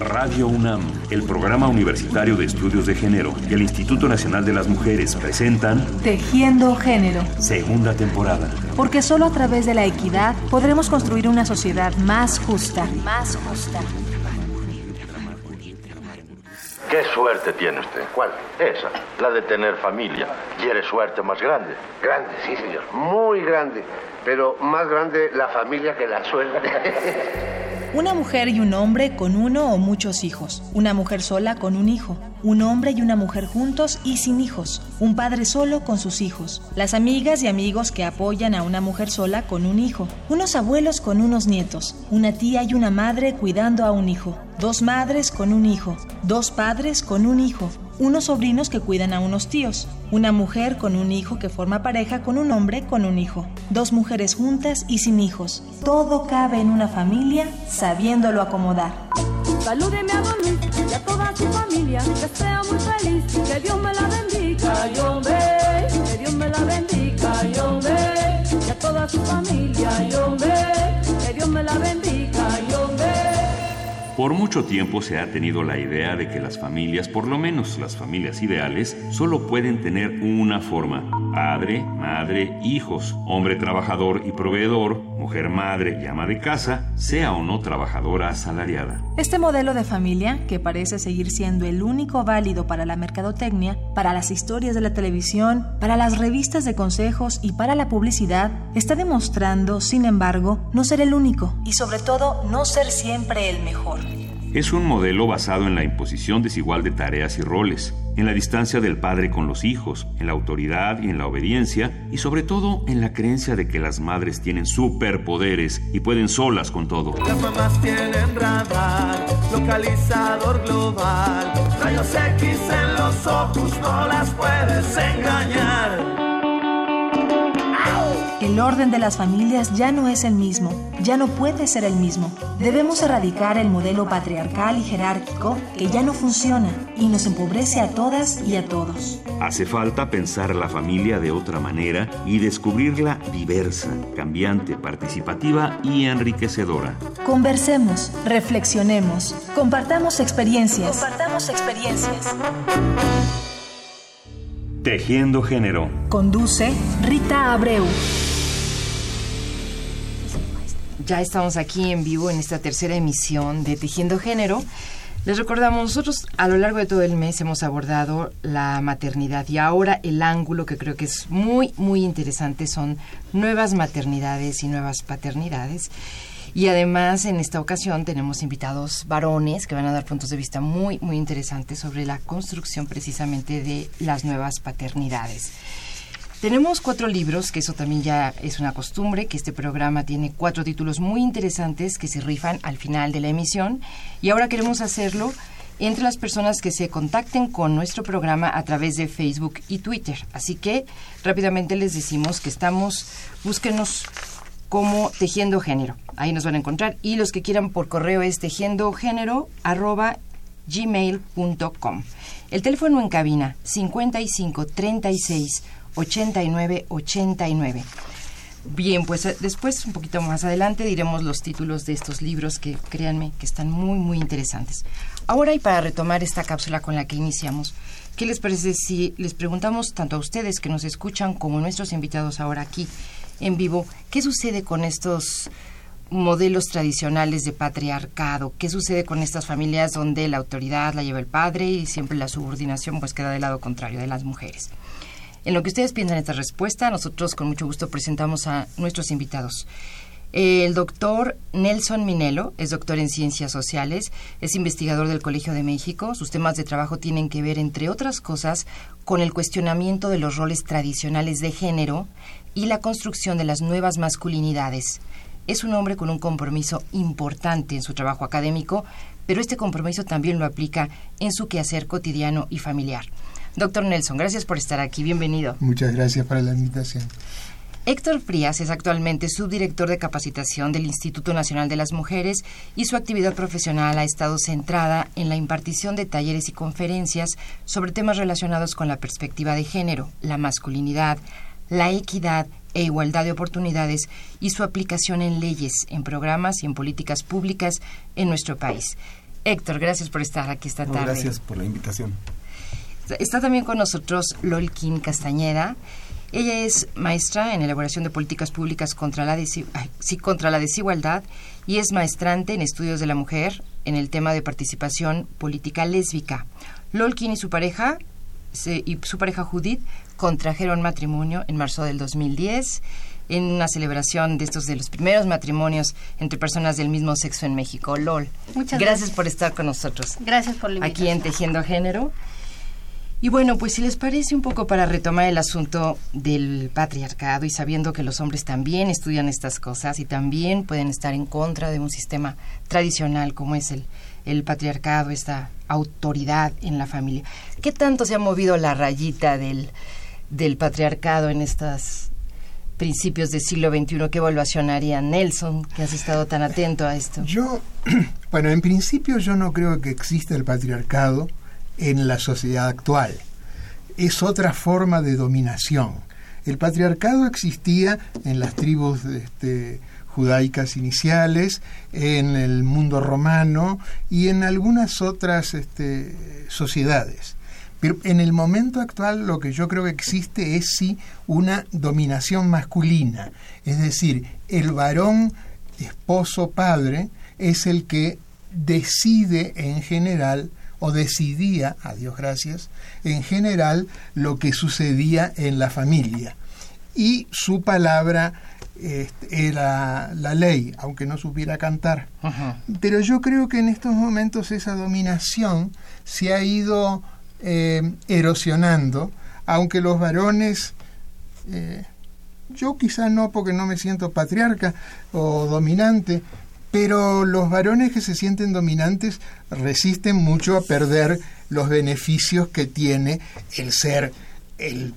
Radio UNAM, el Programa Universitario de Estudios de Género y el Instituto Nacional de las Mujeres presentan Tejiendo Género. Segunda temporada. Porque solo a través de la equidad podremos construir una sociedad más justa. Más justa. ¿Qué suerte tiene usted? ¿Cuál? Esa, la de tener familia. ¿Quiere suerte más grande? Grande, sí, señor. Muy grande. Pero más grande la familia que la suerte. Una mujer y un hombre con uno o muchos hijos. Una mujer sola con un hijo. Un hombre y una mujer juntos y sin hijos. Un padre solo con sus hijos. Las amigas y amigos que apoyan a una mujer sola con un hijo. Unos abuelos con unos nietos. Una tía y una madre cuidando a un hijo. Dos madres con un hijo. Dos padres con un hijo unos sobrinos que cuidan a unos tíos, una mujer con un hijo que forma pareja con un hombre con un hijo, dos mujeres juntas y sin hijos. Todo cabe en una familia sabiéndolo acomodar. Salúdeme a Don Luis y a toda su familia, que sea muy feliz, que Dios me la bendiga, yo que Dios me la bendiga, yo y a toda su familia, yo que por mucho tiempo se ha tenido la idea de que las familias, por lo menos las familias ideales, solo pueden tener una forma. Padre, madre, hijos, hombre trabajador y proveedor, mujer madre y ama de casa, sea o no trabajadora asalariada. Este modelo de familia, que parece seguir siendo el único válido para la mercadotecnia, para las historias de la televisión, para las revistas de consejos y para la publicidad, está demostrando, sin embargo, no ser el único y sobre todo no ser siempre el mejor. Es un modelo basado en la imposición desigual de tareas y roles, en la distancia del padre con los hijos, en la autoridad y en la obediencia, y sobre todo en la creencia de que las madres tienen superpoderes y pueden solas con todo. Las mamás tienen radar, localizador global, rayos X en los ojos, no las puedes engañar. El orden de las familias ya no es el mismo, ya no puede ser el mismo. Debemos erradicar el modelo patriarcal y jerárquico que ya no funciona y nos empobrece a todas y a todos. Hace falta pensar la familia de otra manera y descubrirla diversa, cambiante, participativa y enriquecedora. Conversemos, reflexionemos, compartamos experiencias. Compartamos experiencias. Tejiendo Género. Conduce Rita Abreu. Ya estamos aquí en vivo en esta tercera emisión de Tejiendo Género. Les recordamos, nosotros a lo largo de todo el mes hemos abordado la maternidad y ahora el ángulo que creo que es muy, muy interesante son nuevas maternidades y nuevas paternidades. Y además en esta ocasión tenemos invitados varones que van a dar puntos de vista muy, muy interesantes sobre la construcción precisamente de las nuevas paternidades. Tenemos cuatro libros, que eso también ya es una costumbre, que este programa tiene cuatro títulos muy interesantes que se rifan al final de la emisión. Y ahora queremos hacerlo entre las personas que se contacten con nuestro programa a través de Facebook y Twitter. Así que rápidamente les decimos que estamos, búsquenos como Tejiendo Género. Ahí nos van a encontrar. Y los que quieran por correo es tejiendogénero.gmail.com. El teléfono en cabina 55 36 8989. Bien, pues eh, después, un poquito más adelante, diremos los títulos de estos libros que créanme que están muy, muy interesantes. Ahora y para retomar esta cápsula con la que iniciamos, ¿qué les parece si les preguntamos tanto a ustedes que nos escuchan como a nuestros invitados ahora aquí en vivo, qué sucede con estos modelos tradicionales de patriarcado? ¿Qué sucede con estas familias donde la autoridad la lleva el padre y siempre la subordinación pues queda del lado contrario de las mujeres? En lo que ustedes piensan esta respuesta, nosotros con mucho gusto presentamos a nuestros invitados. El doctor Nelson Minelo es doctor en ciencias sociales, es investigador del Colegio de México. Sus temas de trabajo tienen que ver, entre otras cosas, con el cuestionamiento de los roles tradicionales de género y la construcción de las nuevas masculinidades. Es un hombre con un compromiso importante en su trabajo académico, pero este compromiso también lo aplica en su quehacer cotidiano y familiar. Doctor Nelson, gracias por estar aquí. Bienvenido. Muchas gracias por la invitación. Héctor Frías es actualmente subdirector de capacitación del Instituto Nacional de las Mujeres y su actividad profesional ha estado centrada en la impartición de talleres y conferencias sobre temas relacionados con la perspectiva de género, la masculinidad, la equidad e igualdad de oportunidades y su aplicación en leyes, en programas y en políticas públicas en nuestro país. Héctor, gracias por estar aquí esta tarde. gracias por la invitación. Está también con nosotros Lolkin Castañeda. Ella es maestra en elaboración de políticas públicas contra la, contra la desigualdad y es maestrante en estudios de la mujer en el tema de participación política lésbica. Lolkin y su pareja y su pareja Judith contrajeron matrimonio en marzo del 2010 en una celebración de estos de los primeros matrimonios entre personas del mismo sexo en México. LOL. Muchas gracias, por estar con nosotros. Gracias por la invitación. Aquí en Tejiendo Género. Y bueno, pues si les parece un poco para retomar el asunto del patriarcado y sabiendo que los hombres también estudian estas cosas y también pueden estar en contra de un sistema tradicional como es el, el patriarcado, esta autoridad en la familia. ¿Qué tanto se ha movido la rayita del, del patriarcado en estos principios del siglo XXI? ¿Qué evaluación haría Nelson, que has estado tan atento a esto? Yo, bueno, en principio yo no creo que exista el patriarcado en la sociedad actual. Es otra forma de dominación. El patriarcado existía en las tribus este, judaicas iniciales, en el mundo romano y en algunas otras este, sociedades. Pero en el momento actual lo que yo creo que existe es sí una dominación masculina. Es decir, el varón, esposo, padre, es el que decide en general o decidía, a Dios gracias, en general lo que sucedía en la familia. Y su palabra este, era la ley, aunque no supiera cantar. Pero yo creo que en estos momentos esa dominación se ha ido eh, erosionando, aunque los varones, eh, yo quizá no porque no me siento patriarca o dominante, pero los varones que se sienten dominantes resisten mucho a perder los beneficios que tiene el ser el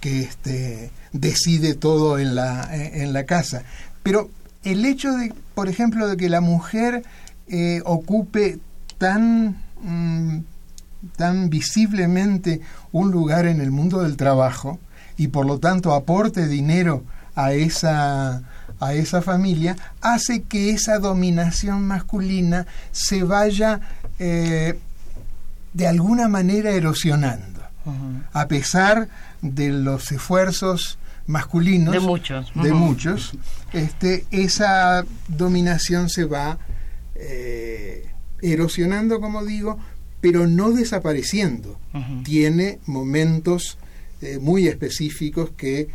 que este, decide todo en la, en la casa. Pero el hecho de, por ejemplo, de que la mujer eh, ocupe tan, mm, tan visiblemente un lugar en el mundo del trabajo y por lo tanto aporte dinero a esa a esa familia hace que esa dominación masculina se vaya eh, de alguna manera erosionando, a pesar de los esfuerzos masculinos de muchos, de muchos este, esa dominación se va eh, erosionando, como digo, pero no desapareciendo. Tiene momentos eh, muy específicos que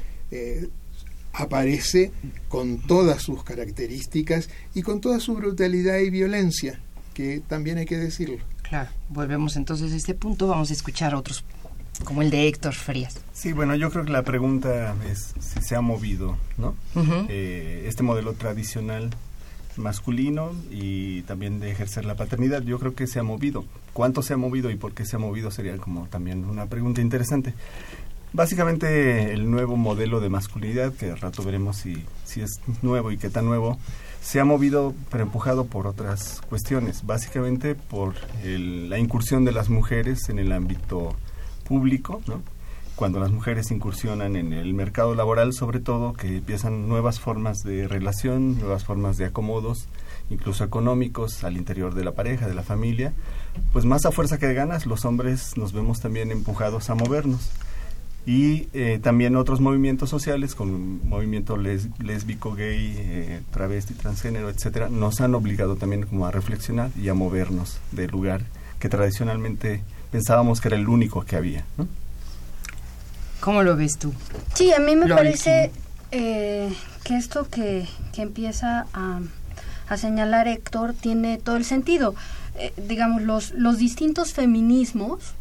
aparece con todas sus características y con toda su brutalidad y violencia, que también hay que decirlo. Claro, volvemos entonces a este punto, vamos a escuchar otros, como el de Héctor Frías. Sí, bueno, yo creo que la pregunta es si se ha movido, ¿no? Eh, este modelo tradicional masculino y también de ejercer la paternidad, yo creo que se ha movido. ¿Cuánto se ha movido y por qué se ha movido? Sería como también una pregunta interesante. Básicamente el nuevo modelo de masculinidad, que de rato veremos si, si es nuevo y qué tan nuevo, se ha movido pero empujado por otras cuestiones, básicamente por la incursión de las mujeres en el ámbito público, ¿no? Cuando las mujeres incursionan en el mercado laboral, sobre todo, que empiezan nuevas formas de relación, nuevas formas de acomodos, incluso económicos al interior de la pareja, de la familia, pues más a fuerza que de ganas, los hombres nos vemos también empujados a movernos y eh, también otros movimientos sociales como movimiento lésbico, gay, eh, travesti, transgénero, etcétera, nos han obligado también como a reflexionar y a movernos del lugar que tradicionalmente pensábamos que era el único que había. ¿no? ¿Cómo lo ves tú? Sí, a mí me parece eh, que esto que, que empieza a, a, señalar Héctor tiene todo el sentido. digamos, los, los distintos feminismos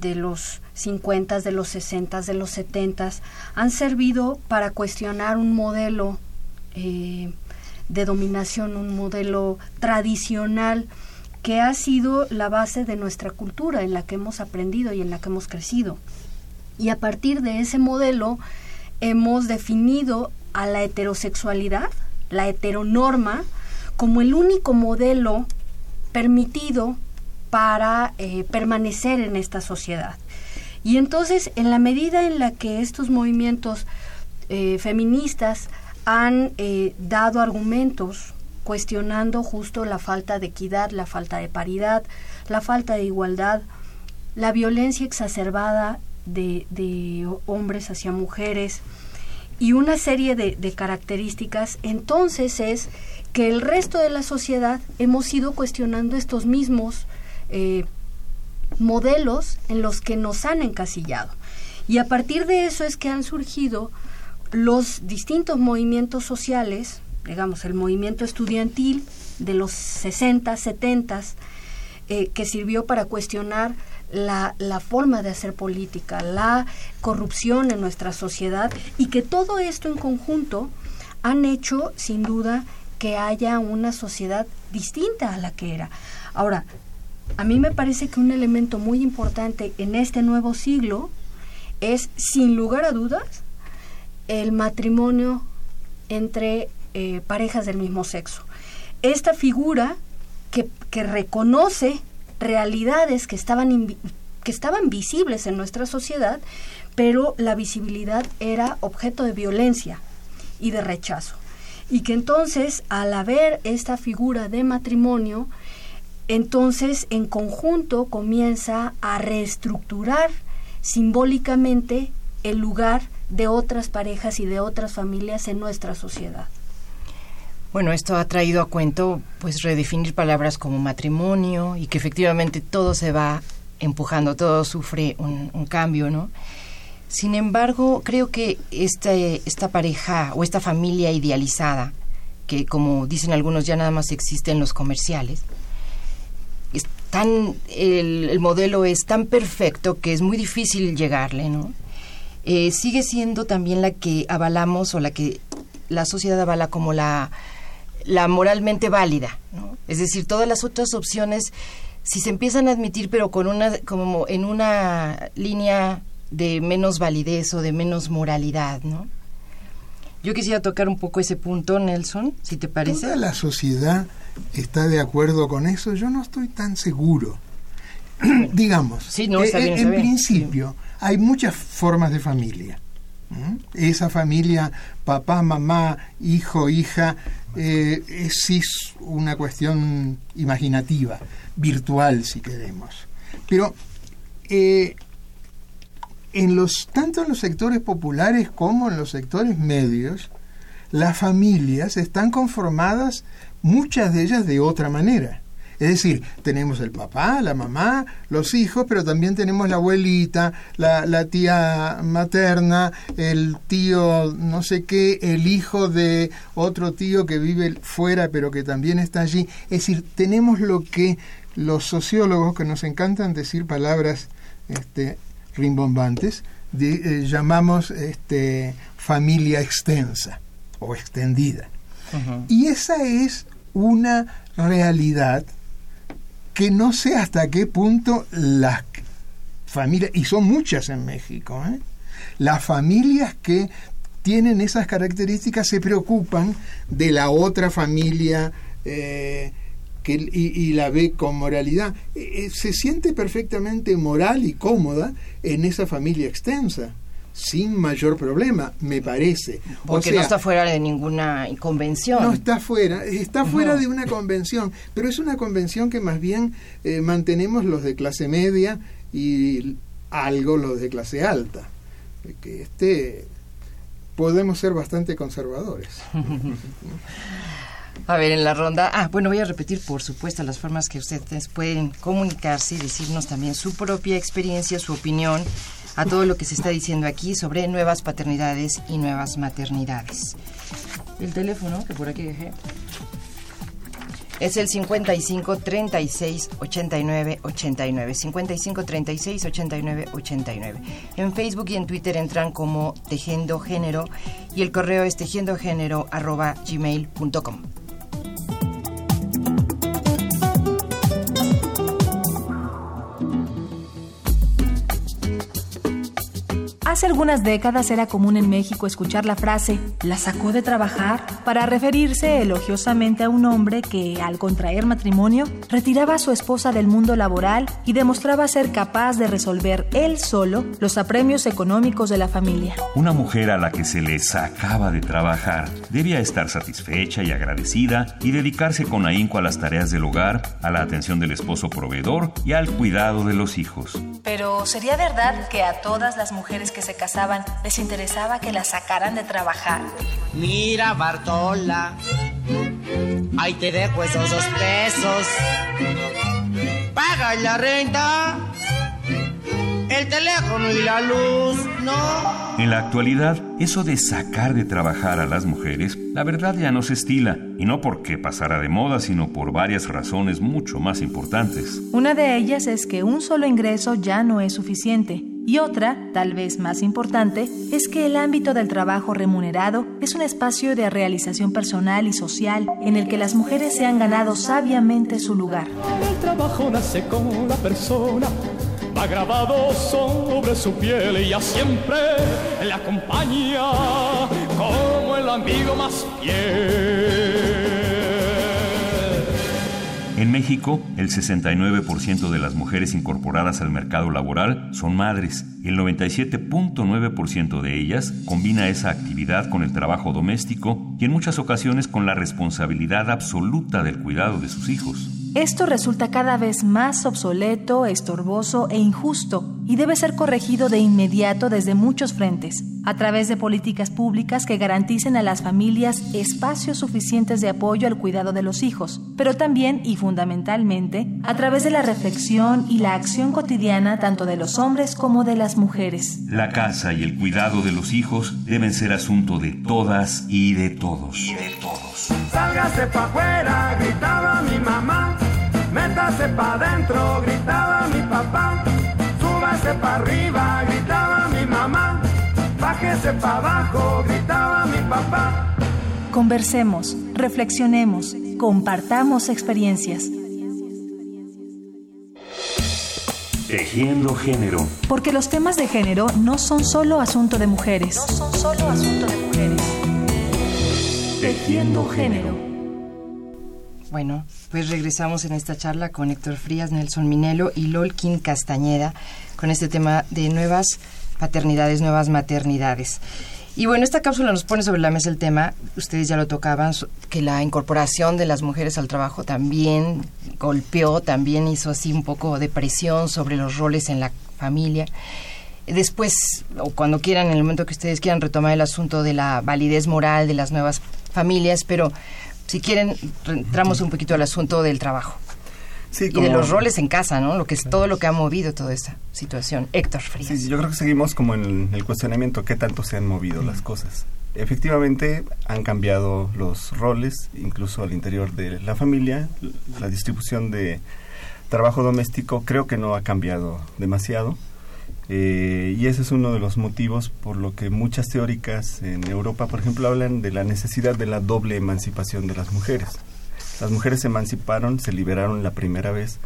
de los 50, de los 60, de los 70, han servido para cuestionar un modelo eh, de dominación, un modelo tradicional que ha sido la base de nuestra cultura, en la que hemos aprendido y en la que hemos crecido. Y a partir de ese modelo hemos definido a la heterosexualidad, la heteronorma, como el único modelo permitido para eh, permanecer en esta sociedad. Y entonces, en la medida en la que estos movimientos eh, feministas han eh, dado argumentos cuestionando justo la falta de equidad, la falta de paridad, la falta de igualdad, la violencia exacerbada de, hombres hacia mujeres y una serie de, de características, entonces es que el resto de la sociedad hemos ido cuestionando estos mismos eh, modelos en los que nos han encasillado. Y a partir de eso es que han surgido los distintos movimientos sociales, digamos, el movimiento estudiantil de los 60, 70, eh, que sirvió para cuestionar la, forma de hacer política, la corrupción en nuestra sociedad y que todo esto en conjunto han hecho, sin duda, que haya una sociedad distinta a la que era. Ahora, a mí me parece que un elemento muy importante en este nuevo siglo es, sin lugar a dudas, el matrimonio entre eh, parejas del mismo sexo. Esta figura que reconoce realidades que estaban, que estaban visibles en nuestra sociedad, pero la visibilidad era objeto de violencia y de rechazo. Y que entonces, al haber esta figura de matrimonio, entonces en conjunto comienza a reestructurar simbólicamente el lugar de otras parejas y de otras familias en nuestra sociedad. Bueno, esto ha traído a cuento pues redefinir palabras como matrimonio y que efectivamente todo se va empujando, todo sufre un, cambio, ¿no? Sin embargo, creo que esta, esta pareja o esta familia idealizada, que como dicen algunos ya nada más existe en los comerciales, tan, el, modelo es tan perfecto que es muy difícil llegarle, ¿no? Eh, sigue siendo también la que avalamos o la que la sociedad avala como la, la moralmente válida, ¿no? Es decir, todas las otras opciones, si se empiezan a admitir, pero con una, como en una línea de menos validez o de menos moralidad, ¿no? Yo quisiera tocar un poco ese punto, Nelson, si te parece. Toda la sociedad está de acuerdo con eso. Yo no estoy tan seguro. Digamos, sí, no, eh, en principio hay muchas formas de familia. Esa familia, papá, mamá, hijo, hija, eh, es, una cuestión imaginativa, virtual si queremos. Pero eh, en los, tanto en los sectores populares como en los sectores medios, las familias están conformadas, muchas de ellas de otra manera. Es decir, tenemos el papá, la mamá, los hijos, pero también tenemos la abuelita, la, la, tía materna, el tío no sé qué, el hijo de otro tío que vive fuera pero que también está allí. Es decir, tenemos lo que los sociólogos, que nos encantan decir palabras este, rimbombantes, eh, llamamos este, familia extensa o extendida. Y esa es una realidad que no sé hasta qué punto las familias, y son muchas en México, ¿eh? las familias que tienen esas características se preocupan de la otra familia eh, y, la ve con moralidad. Eh, se siente perfectamente moral y cómoda en esa familia extensa sin mayor problema, me parece. Porque no está fuera de ninguna convención. No está fuera, está fuera de una convención, pero es una convención que más bien eh, mantenemos los de clase media y algo los de clase alta. Que este podemos ser bastante conservadores. A ver, en la ronda. Ah, bueno, voy a repetir, por supuesto, las formas que ustedes pueden comunicarse y decirnos también su propia experiencia, su opinión a todo lo que se está diciendo aquí sobre nuevas paternidades y nuevas maternidades. El teléfono que por aquí dejé es el 55 36 89 89. 55 36 89 89. En Facebook y en Twitter entran como Tejiendo Género y el correo es tejiendogénero. Hace algunas décadas era común en México escuchar la frase ¿la sacó de trabajar? para referirse elogiosamente a un hombre que, al contraer matrimonio, retiraba a su esposa del mundo laboral y demostraba ser capaz de resolver él solo los apremios económicos de la familia. Una mujer a la que se le sacaba de trabajar debía estar satisfecha y agradecida y dedicarse con ahínco a las tareas del hogar, a la atención del esposo proveedor y al cuidado de los hijos. Pero ¿sería verdad que a todas las mujeres que se casaban les interesaba que las sacaran de trabajar? Mira, Bartola, ahí te dejo esos dos pesos. Paga la renta, el teléfono y la luz, no. En la actualidad, eso de sacar de trabajar a las mujeres, la verdad ya no se estila, y no porque pasara de moda, sino por varias razones mucho más importantes. Una de ellas es que un solo ingreso ya no es suficiente. Y otra, tal vez más importante, es que el ámbito del trabajo remunerado es un espacio de realización personal y social en el que las mujeres se han ganado sabiamente su lugar. El trabajo nace con la persona, va grabado sobre su piel y ya siempre le acompaña como el amigo más fiel. En México, el 69% de las mujeres incorporadas al mercado laboral son madres. El 97.9% de ellas combina esa actividad con el trabajo doméstico y en muchas ocasiones con la responsabilidad absoluta del cuidado de sus hijos. Esto resulta cada vez más obsoleto, estorboso e injusto y debe ser corregido de inmediato desde muchos frentes, a través de políticas públicas que garanticen a las familias espacios suficientes de apoyo al cuidado de los hijos, pero también y fundamentalmente a través de la reflexión y la acción cotidiana tanto de los hombres como de las mujeres. La casa y el cuidado de los hijos deben ser asunto de todas y de todos. Y de todos. Sálgase pa' afuera, gritaba mi mamá. Métase pa' adentro, gritaba mi papá. Súbase pa' arriba, gritaba mi mamá. Bájese pa' abajo, gritaba mi papá. Conversemos, reflexionemos, compartamos experiencias. Tejiendo género. Porque los temas de género no son solo asunto de mujeres. No son solo asunto de mujeres. Tejiendo género. Bueno, pues regresamos en esta charla con Héctor Frías, Nelson Minelo y Lolkin Castañeda con este tema de nuevas paternidades, nuevas maternidades. Y bueno, esta cápsula nos pone sobre la mesa el tema, ustedes ya lo tocaban, que la incorporación de las mujeres al trabajo también golpeó, también hizo así un poco de presión sobre los roles en la familia. Después, o cuando quieran, en el momento que ustedes quieran retomar el asunto de la validez moral de las nuevas familias, pero si quieren, entramos un poquito al asunto del trabajo. Sí, y como- de los roles en casa, ¿no? Lo que es todo lo que ha movido toda esta situación. Héctor Frías. Sí, yo creo que seguimos como en el cuestionamiento, ¿qué tanto se han movido las cosas? Efectivamente, han cambiado los roles, incluso al interior de la familia. La distribución de trabajo doméstico creo que no ha cambiado demasiado. Eh, y ese es uno de los motivos por lo que muchas teóricas en Europa, por ejemplo, hablan de la necesidad de la doble emancipación de las mujeres. Las mujeres se emanciparon, se liberaron la primera vez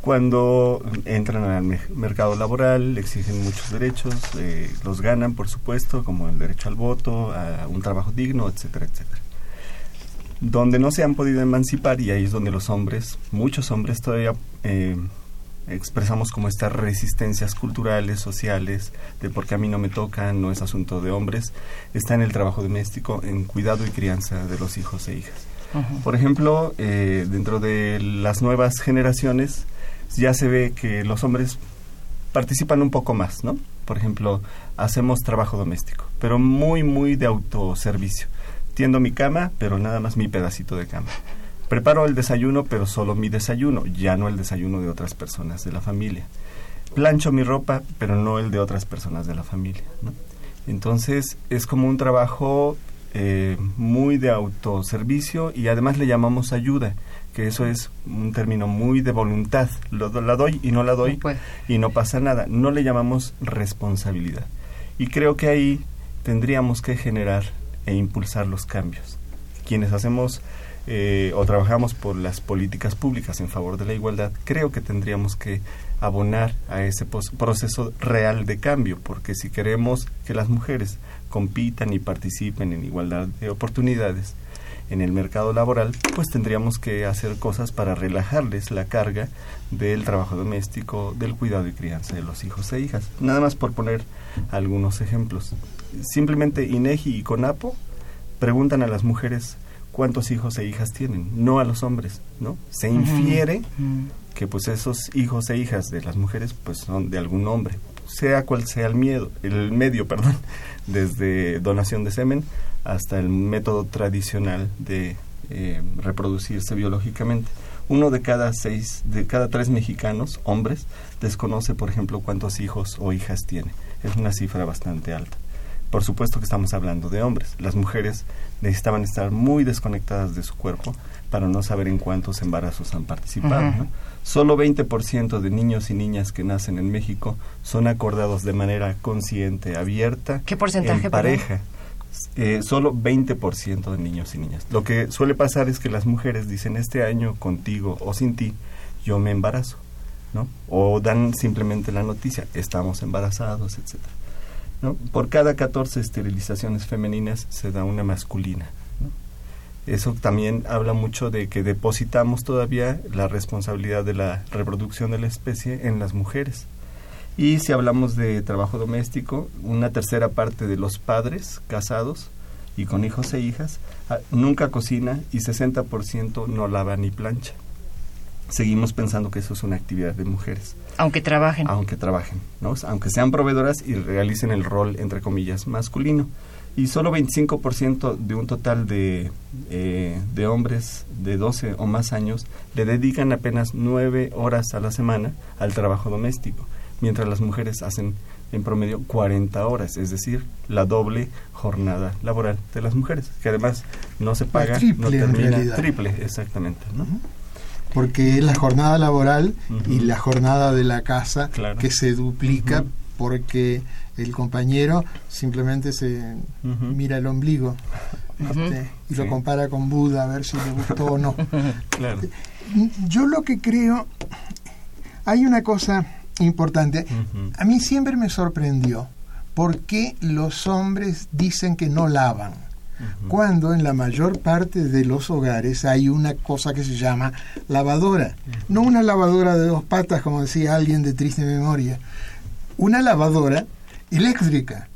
cuando entran al me- mercado laboral, exigen muchos derechos, eh, los ganan, por supuesto, como el derecho al voto, a un trabajo digno, etcétera, etcétera. Donde no se han podido emancipar, y ahí es donde los hombres, muchos hombres todavía eh, expresamos como estas resistencias culturales, sociales, de porque a mí no me toca, no es asunto de hombres, está en el trabajo doméstico, en cuidado y crianza de los hijos e hijas. Por ejemplo, eh, dentro de las nuevas generaciones ya se ve que los hombres participan un poco más, ¿no? Por ejemplo, hacemos trabajo doméstico, pero muy, muy de autoservicio. Tiendo mi cama, pero nada más mi pedacito de cama. Preparo el desayuno, pero solo mi desayuno, ya no el desayuno de otras personas de la familia. Plancho mi ropa, pero no el de otras personas de la familia. ¿no? Entonces es como un trabajo eh, muy de autoservicio y además le llamamos ayuda, que eso es un término muy de voluntad. Lo, la doy y no la doy y no pasa nada. No le llamamos responsabilidad. Y creo que ahí tendríamos que generar e impulsar los cambios. Quienes hacemos eh, o trabajamos por las políticas públicas en favor de la igualdad, creo que tendríamos que abonar a ese proceso real de cambio, porque si queremos que las mujeres compitan y participen en igualdad de oportunidades en el mercado laboral, pues tendríamos que hacer cosas para relajarles la carga del trabajo doméstico, del cuidado y crianza de los hijos e hijas. Nada más por poner algunos ejemplos. Simplemente INEGI y CONAPO preguntan a las mujeres cuántos hijos e hijas tienen, no a los hombres, ¿no? Se infiere que pues esos hijos e hijas de las mujeres pues son de algún hombre, sea cual sea el miedo, el medio, perdón, desde donación de semen hasta el método tradicional de eh, reproducirse biológicamente. Uno de cada seis, de cada tres mexicanos, hombres, desconoce, por ejemplo, cuántos hijos o hijas tiene. Es una cifra bastante alta. Por supuesto que estamos hablando de hombres. Las mujeres necesitaban estar muy desconectadas de su cuerpo para no saber en cuántos embarazos han participado. Solo 20% de niños y niñas que nacen en México son acordados de manera consciente, abierta, ¿Qué porcentaje, en pareja. Eh, solo 20% de niños y niñas. Lo que suele pasar es que las mujeres dicen este año contigo o sin ti yo me embarazo, ¿no? O dan simplemente la noticia, estamos embarazados, etcétera. Por cada 14 esterilizaciones femeninas se da una masculina. Eso también habla mucho de que depositamos todavía la responsabilidad de la reproducción de la especie en las mujeres. Y si hablamos de trabajo doméstico, una tercera parte de los padres casados y con hijos e hijas ah, nunca cocina y 60% no lava ni plancha. Seguimos pensando que eso es una actividad de mujeres. Aunque trabajen. Aunque trabajen, ¿no? Aunque sean proveedoras y realicen el rol, entre comillas, masculino. Y solo 25% de un total de, eh, de hombres de 12 o más años le dedican apenas 9 horas a la semana al trabajo doméstico, mientras las mujeres hacen en promedio 40 horas, es decir, la doble jornada laboral de las mujeres, que además no se paga, no termina triple, exactamente, ¿no? Porque es la jornada laboral y la jornada de la casa que se duplica porque el compañero simplemente se mira el ombligo este, y lo compara con Buda a ver si le gustó o no. Yo lo que creo, hay una cosa importante, a mí siempre me sorprendió por qué los hombres dicen que no lavan cuando en la mayor parte de los hogares hay una cosa que se llama lavadora. No una lavadora de dos patas, como decía alguien de triste memoria. Una lavadora eléctrica.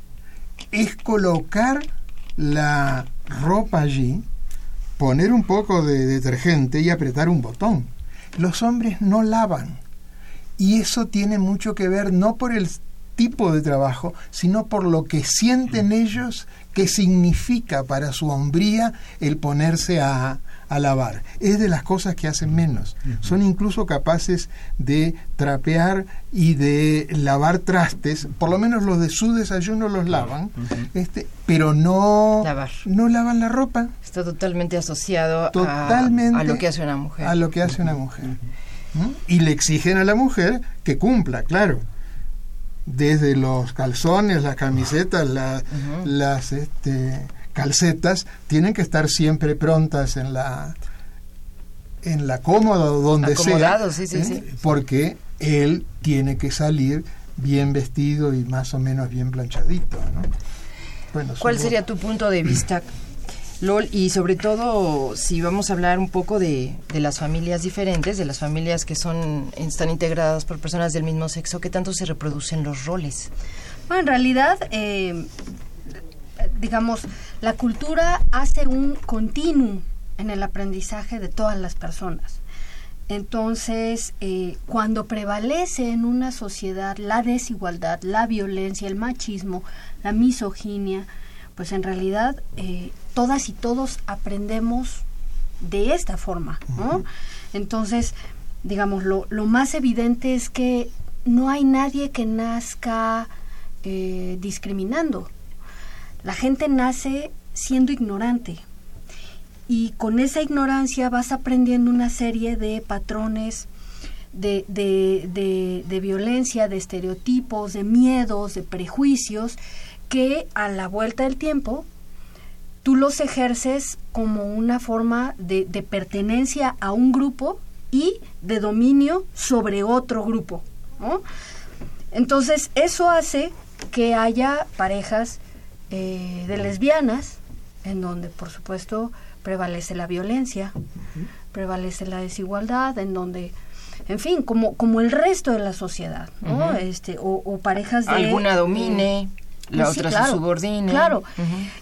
Es colocar la ropa allí, poner un poco de detergente y apretar un botón. Los hombres no lavan. Y eso tiene mucho que ver no por el tipo de trabajo, sino por lo que sienten ellos que significa para su hombría el ponerse a, a lavar. Es de las cosas que hacen menos. Son incluso capaces de trapear y de lavar trastes, por lo menos los de su desayuno los lavan, este, pero no, no lavan la ropa. Está totalmente asociado a, lo que hace una mujer. A lo que hace una mujer. Y le exigen a la mujer que cumpla, claro desde los calzones, las camisetas, las este, calcetas, tienen que estar siempre prontas en la en la cómoda o donde sea, sí, sí, sí. porque él tiene que salir bien vestido y más o menos bien planchadito. Bueno, ¿Cuál sería tu punto de vista LOL, y sobre todo si vamos a hablar un poco de, las familias diferentes, de las familias que son están integradas por personas del mismo sexo, ¿qué tanto se reproducen los roles? Bueno, en realidad, eh, digamos, la cultura hace un continuo en el aprendizaje de todas las personas. Entonces, eh, cuando prevalece en una sociedad la desigualdad, la violencia, el machismo, la misoginia, pues en realidad eh, todas y todos aprendemos de esta forma, ¿no? Entonces, digamos, lo, lo, más evidente es que no hay nadie que nazca eh, discriminando. La gente nace siendo ignorante y con esa ignorancia vas aprendiendo una serie de patrones de, de, de, de violencia, de estereotipos, de miedos, de prejuicios que a la vuelta del tiempo tú los ejerces como una forma de, de pertenencia a un grupo y de dominio sobre otro grupo. ¿no? Entonces, eso hace que haya parejas eh, de lesbianas, en donde, por supuesto, prevalece la violencia, prevalece la desigualdad, en donde, en fin, como, como el resto de la sociedad, ¿no? Este, o, o parejas de... Alguna domine, eh, la sí, otra claro, se subordine. Claro.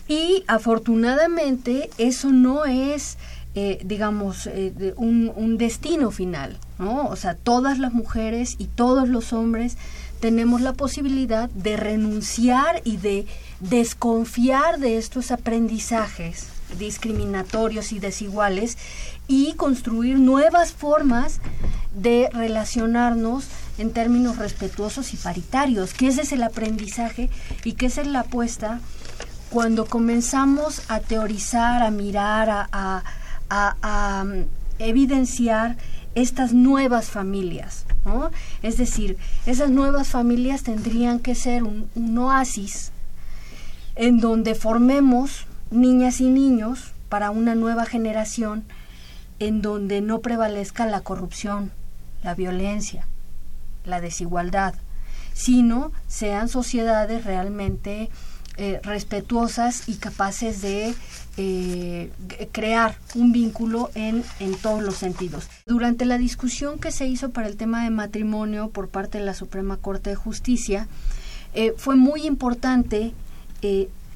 Y afortunadamente eso no es, eh, digamos, eh, de un, un destino final, ¿no? O sea, todas las mujeres y todos los hombres tenemos la posibilidad de renunciar y de desconfiar de estos aprendizajes discriminatorios y desiguales y construir nuevas formas de relacionarnos en términos respetuosos y paritarios, que ese es el aprendizaje y que esa es la apuesta cuando comenzamos a teorizar, a mirar, a, a- a- mm, evidenciar estas nuevas familias. ¿no? Es decir, esas nuevas familias tendrían que ser un oasis en donde formemos niñas y niños para una nueva generación en donde no prevalezca la corrupción, la violencia, la desigualdad, sino sean sociedades realmente eh, respetuosas y capaces de eh, crear un vínculo en, en todos los sentidos. Durante la discusión que se hizo para el tema de matrimonio por parte de la Suprema Corte de Justicia, eh, fue muy importante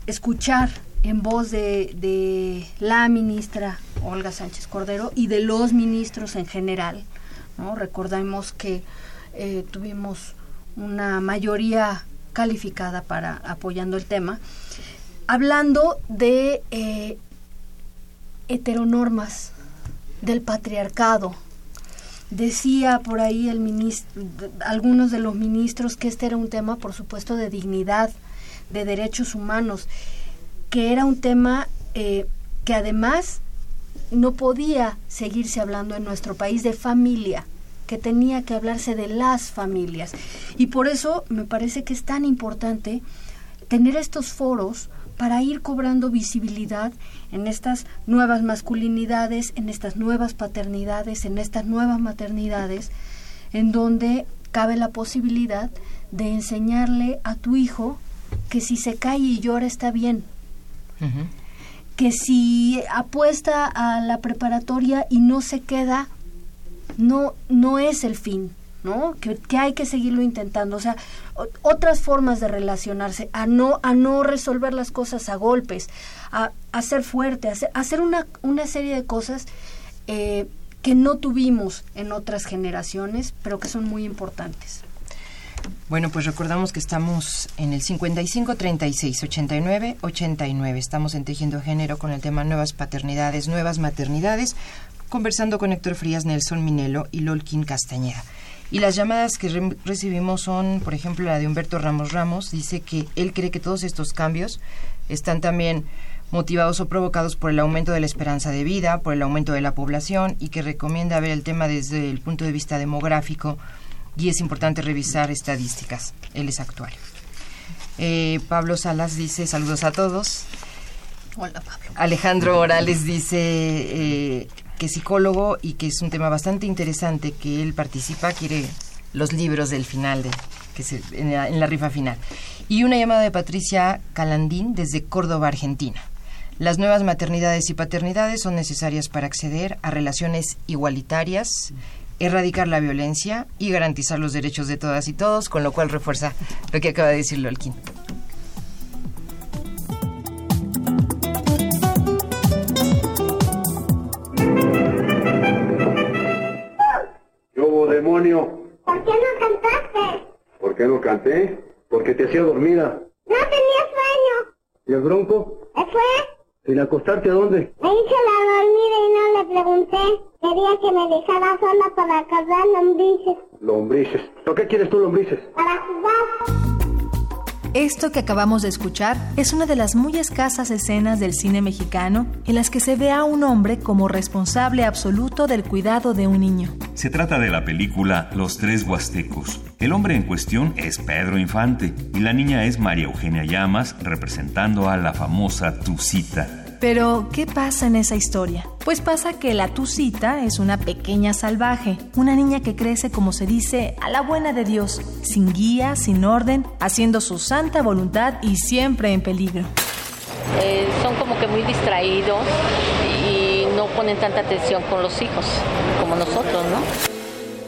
escuchar en voz de, la ministra Olga Sánchez Cordero y de los ministros en general. Recordemos que eh, tuvimos una mayoría calificada para apoyando el tema, hablando de eh, heteronormas, del patriarcado. Decía por ahí el ministro, algunos de los ministros que este era un tema, por supuesto, de dignidad, de derechos humanos, que era un tema eh, que además no podía seguirse hablando en nuestro país de familia, que tenía que hablarse de las familias. Y por eso me parece que es tan importante tener estos foros para ir cobrando visibilidad en estas nuevas masculinidades, en estas nuevas paternidades, en estas nuevas maternidades, en donde cabe la posibilidad de enseñarle a tu hijo que si se cae y llora está bien, que si apuesta a la preparatoria y no se queda, no, no es el fin, ¿no? Que, que hay que seguirlo intentando. O sea, otras formas de relacionarse, a no, a no resolver las cosas a golpes, a, ser fuerte, a hacer una, una serie de cosas eh, que no tuvimos en otras generaciones, pero que son muy importantes. Bueno, pues recordamos que estamos en el 55 36 89 89. Estamos en Tejiendo Género con el tema Nuevas Paternidades, Nuevas Maternidades, conversando con Héctor Frías, Nelson Minelo y Lolkin Castañeda. Y las llamadas que re- recibimos son, por ejemplo, la de Humberto Ramos Ramos. Dice que él cree que todos estos cambios están también motivados o provocados por el aumento de la esperanza de vida, por el aumento de la población y que recomienda ver el tema desde el punto de vista demográfico y es importante revisar estadísticas. Él es actuario. Eh, Pablo Salas dice saludos a todos. Hola, Pablo. Alejandro Morales dice eh, que es psicólogo y que es un tema bastante interesante que él participa, quiere los libros del final, de, que se, en, la, en la rifa final. Y una llamada de Patricia Calandín desde Córdoba, Argentina. Las nuevas maternidades y paternidades son necesarias para acceder a relaciones igualitarias, erradicar la violencia y garantizar los derechos de todas y todos, con lo cual refuerza lo que acaba de decir Lolkin. Demonio? ¿Por qué no cantaste? ¿Por qué no canté? Porque te hacía dormida. No tenía sueño. ¿Y el bronco? ¿Se fue? ¿Sin acostarte a dónde? Me hice la dormida y no le pregunté. Quería que me dejara sola para cazar lombrices. Lombrices. ¿Por qué quieres tú lombrices? Para jugar. Esto que acabamos de escuchar es una de las muy escasas escenas del cine mexicano en las que se ve a un hombre como responsable absoluto del cuidado de un niño. Se trata de la película Los Tres Huastecos. El hombre en cuestión es Pedro Infante y la niña es María Eugenia Llamas representando a la famosa Tucita. Pero, ¿qué pasa en esa historia? Pues pasa que la Tucita es una pequeña salvaje, una niña que crece, como se dice, a la buena de Dios, sin guía, sin orden, haciendo su santa voluntad y siempre en peligro. Eh, son como que muy distraídos y no ponen tanta atención con los hijos como nosotros, ¿no?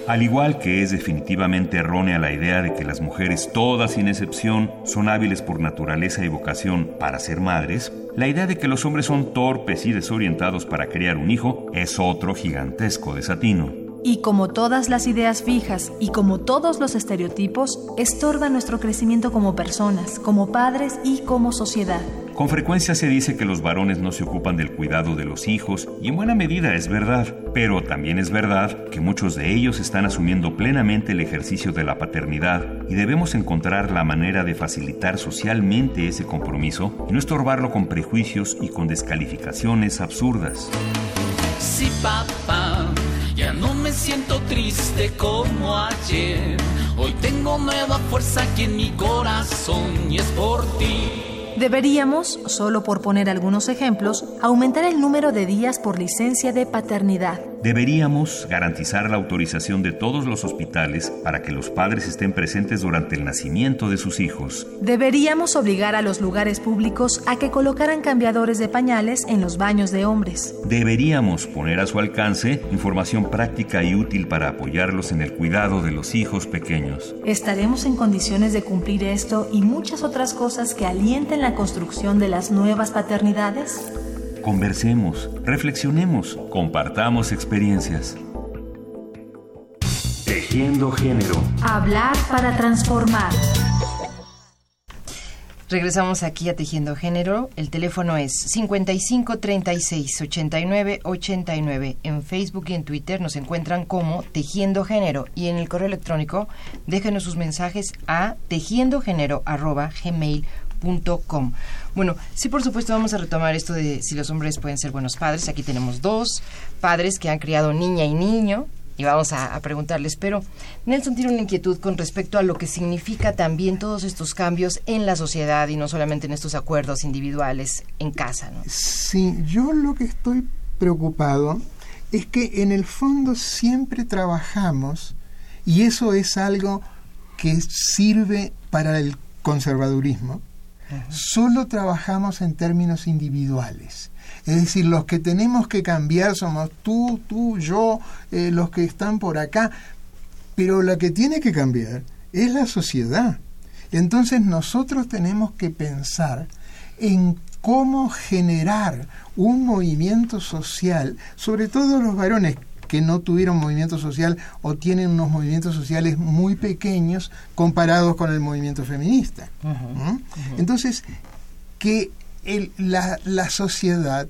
Al igual que es definitivamente errónea la idea de que las mujeres, todas sin excepción, son hábiles por naturaleza y vocación para ser madres, la idea de que los hombres son torpes y desorientados para criar un hijo es otro gigantesco desatino. Y como todas las ideas fijas y como todos los estereotipos, estorba nuestro crecimiento como personas, como padres y como sociedad. Con frecuencia se dice que los varones no se ocupan del cuidado de los hijos y en buena medida es verdad, pero también es verdad que muchos de ellos están asumiendo plenamente el ejercicio de la paternidad y debemos encontrar la manera de facilitar socialmente ese compromiso y no estorbarlo con prejuicios y con descalificaciones absurdas. Sí, papá, ya no me siento triste como ayer. Hoy tengo nueva fuerza aquí en mi corazón y es por ti. Deberíamos, solo por poner algunos ejemplos, aumentar el número de días por licencia de paternidad. Deberíamos garantizar la autorización de todos los hospitales para que los padres estén presentes durante el nacimiento de sus hijos. Deberíamos obligar a los lugares públicos a que colocaran cambiadores de pañales en los baños de hombres. Deberíamos poner a su alcance información práctica y útil para apoyarlos en el cuidado de los hijos pequeños. ¿Estaremos en condiciones de cumplir esto y muchas otras cosas que alienten la construcción de las nuevas paternidades? Conversemos, reflexionemos, compartamos experiencias. Tejiendo género. Hablar para transformar. Regresamos aquí a Tejiendo Género. El teléfono es 55 36 89 89. En Facebook y en Twitter nos encuentran como Tejiendo Género. Y en el correo electrónico déjenos sus mensajes a Bueno, sí, por supuesto, vamos a retomar esto de si los hombres pueden ser buenos padres. Aquí tenemos dos padres que han criado niña y niño y vamos a, preguntarles. Pero Nelson tiene una inquietud con respecto a lo que significa también todos estos cambios en la sociedad y no solamente en estos acuerdos individuales en casa. Sí, yo lo que estoy preocupado es que en el fondo siempre trabajamos y eso es algo que sirve para el conservadurismo. Solo trabajamos en términos individuales. Es decir, los que tenemos que cambiar somos tú, tú, yo, eh, los que están por acá. Pero la que tiene que cambiar es la sociedad. Entonces nosotros tenemos que pensar en cómo generar un movimiento social, sobre todo los varones que no tuvieron movimiento social o tienen unos movimientos sociales muy pequeños comparados con el movimiento feminista. Uh -huh, uh -huh. Entonces, que el, la, la sociedad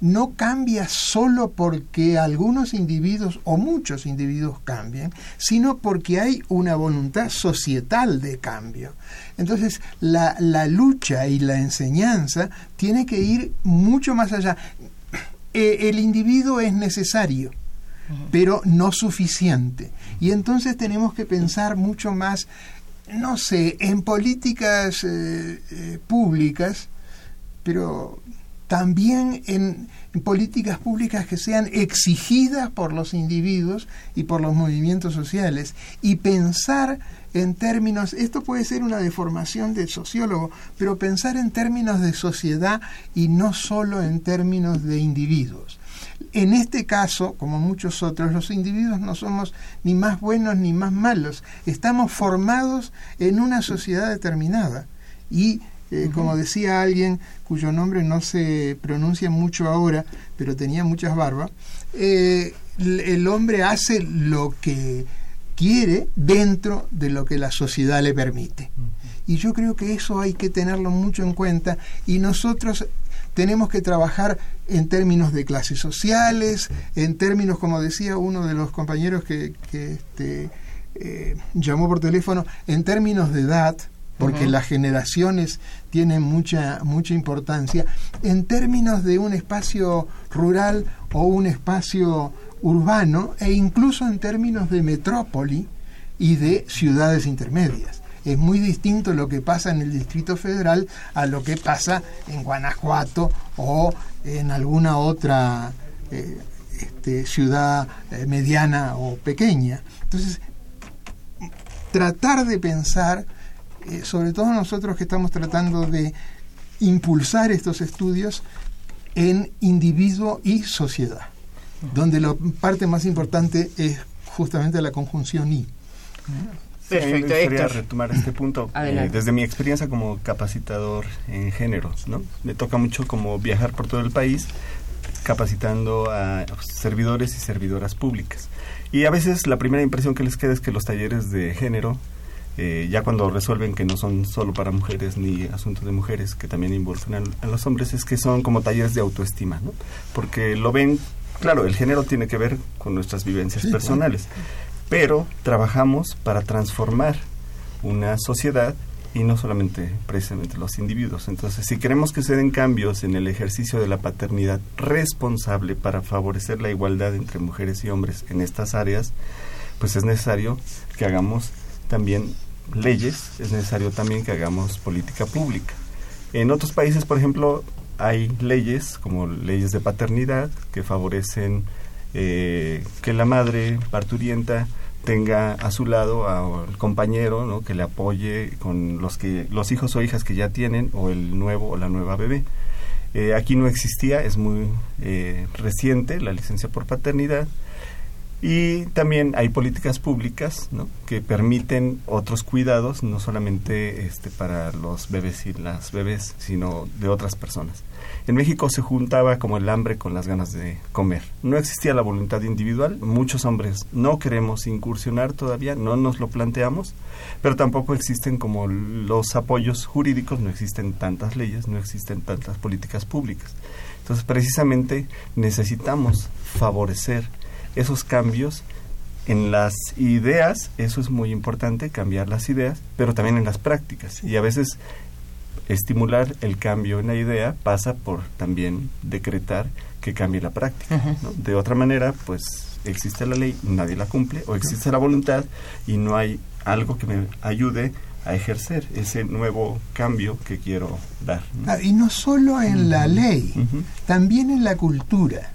no cambia solo porque algunos individuos o muchos individuos cambien, sino porque hay una voluntad societal de cambio. Entonces, la, la lucha y la enseñanza tiene que ir mucho más allá. Eh, el individuo es necesario, pero no suficiente. Y entonces tenemos que pensar mucho más, no sé, en políticas eh, eh, públicas, pero también en, en, políticas públicas que sean exigidas por los individuos y por los movimientos sociales y pensar en términos, esto puede ser una deformación de sociólogo, pero pensar en términos de sociedad y no solo en términos de individuos. En este caso, como muchos otros, los individuos no somos ni más buenos ni más malos, estamos formados en una sociedad determinada. Y eh, como decía alguien cuyo nombre no se pronuncia mucho ahora, pero tenía muchas barbas, eh, el hombre hace lo que quiere dentro de lo que la sociedad le permite. Y yo creo que eso hay que tenerlo mucho en cuenta. Y nosotros tenemos que trabajar en términos de clases sociales, en términos, como decía uno de los compañeros que, que este, eh, llamó por teléfono, en términos de edad, porque uh -huh. las generaciones tienen mucha, mucha importancia, en términos de un espacio rural o un espacio urbano e incluso en términos de metrópoli y de ciudades intermedias. Es muy distinto lo que pasa en el Distrito Federal a lo que pasa en Guanajuato o en alguna otra eh, este, ciudad eh, mediana o pequeña. Entonces, tratar de pensar, eh, sobre todo nosotros que estamos tratando de impulsar estos estudios en individuo y sociedad, donde la parte más importante es justamente la conjunción y. Perfecto, me gustaría retomar este punto. Eh, desde mi experiencia como capacitador en géneros, ¿no? Me toca mucho como viajar por todo el país capacitando a servidores y servidoras públicas. Y a veces la primera impresión que les queda es que los talleres de género, eh, ya cuando resuelven que no son solo para mujeres ni asuntos de mujeres, que también involucran a, los hombres, es que son como talleres de autoestima, ¿no? Porque lo ven, claro, el género tiene que ver con nuestras vivencias personales pero trabajamos para transformar una sociedad y no solamente precisamente los individuos. Entonces, si queremos que se den cambios en el ejercicio de la paternidad responsable para favorecer la igualdad entre mujeres y hombres en estas áreas, pues es necesario que hagamos también leyes, es necesario también que hagamos política pública. En otros países, por ejemplo, hay leyes como leyes de paternidad que favorecen eh, que la madre parturienta tenga a su lado al compañero ¿no? que le apoye con los que los hijos o hijas que ya tienen o el nuevo o la nueva bebé eh, aquí no existía es muy eh, reciente la licencia por paternidad y también hay políticas públicas ¿no? que permiten otros cuidados no solamente este para los bebés y las bebés sino de otras personas en México se juntaba como el hambre con las ganas de comer. No existía la voluntad individual, muchos hombres no queremos incursionar todavía, no nos lo planteamos, pero tampoco existen como los apoyos jurídicos, no existen tantas leyes, no existen tantas políticas públicas. Entonces, precisamente necesitamos favorecer esos cambios en las ideas, eso es muy importante, cambiar las ideas, pero también en las prácticas. Y a veces estimular el cambio en la idea pasa por también decretar que cambie la práctica. De otra manera, pues existe la ley, nadie la cumple, o existe la voluntad y no hay algo que me ayude a ejercer ese nuevo cambio que quiero dar. Ah, y no solo en la ley, también en la cultura.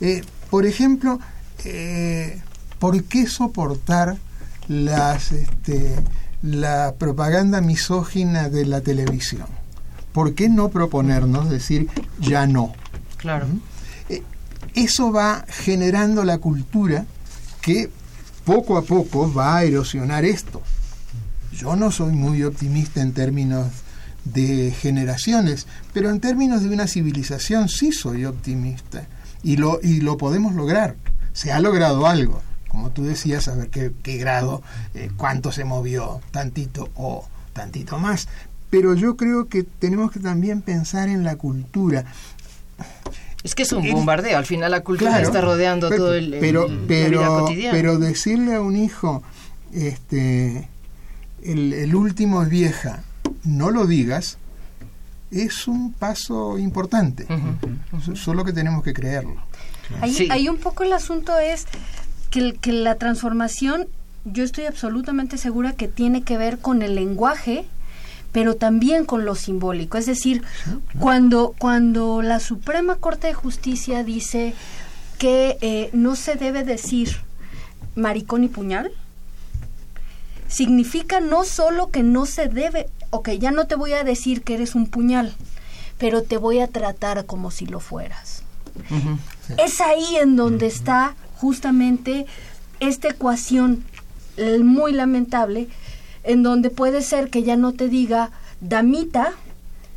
Eh, por ejemplo, eh, ¿por qué soportar las este, la propaganda misógina de la televisión. ¿Por qué no proponernos decir ya no? Claro. ¿Mm? Eh, eso va generando la cultura que poco a poco va a erosionar esto. Yo no soy muy optimista en términos de generaciones, pero en términos de una civilización sí soy optimista y lo, y lo podemos lograr. Se ha logrado algo como tú decías, a ver qué, grado, eh, cuánto se movió, tantito o tantito más. Pero yo creo que tenemos que también pensar en la cultura. Es que es un bombardeo, al final la cultura está rodeando todo el, pero, pero, Pero decirle a un hijo, este, el, último es vieja, no lo digas, es un paso importante. Solo que tenemos que creerlo. Ahí, un poco el asunto es que, que la transformación, yo estoy absolutamente segura que tiene que ver con el lenguaje, pero también con lo simbólico. Es decir, cuando, cuando la Suprema Corte de Justicia dice que eh, no se debe decir maricón y puñal, significa no solo que no se debe, ok, ya no te voy a decir que eres un puñal, pero te voy a tratar como si lo fueras. Es ahí en donde está justamente esta ecuación muy lamentable en donde puede ser que ya no te diga damita,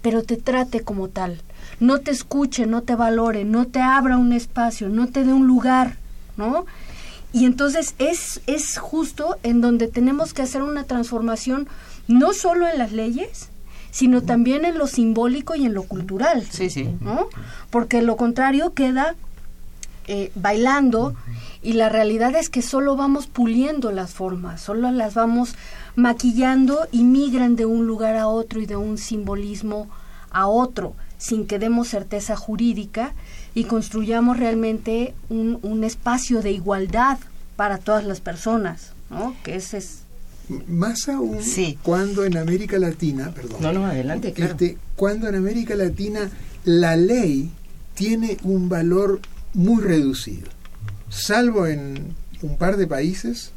pero te trate como tal. No te escuche, no te valore, no te abra un espacio, no te dé un lugar, ¿no? Y entonces es, es justo en donde tenemos que hacer una transformación no solo en las leyes, sino también en lo simbólico y en lo cultural. Sí, sí. ¿no? Porque lo contrario queda eh, bailando y la realidad es que solo vamos puliendo las formas, solo las vamos maquillando y migran de un lugar a otro y de un simbolismo a otro, sin que demos certeza jurídica y construyamos realmente un, un espacio de igualdad para todas las personas, ¿no? Que ese es más aún cuando en América Latina, perdón, no, no, adelante, este, cuando en América Latina la ley tiene un valor muy reducido. Salvo en un par de países,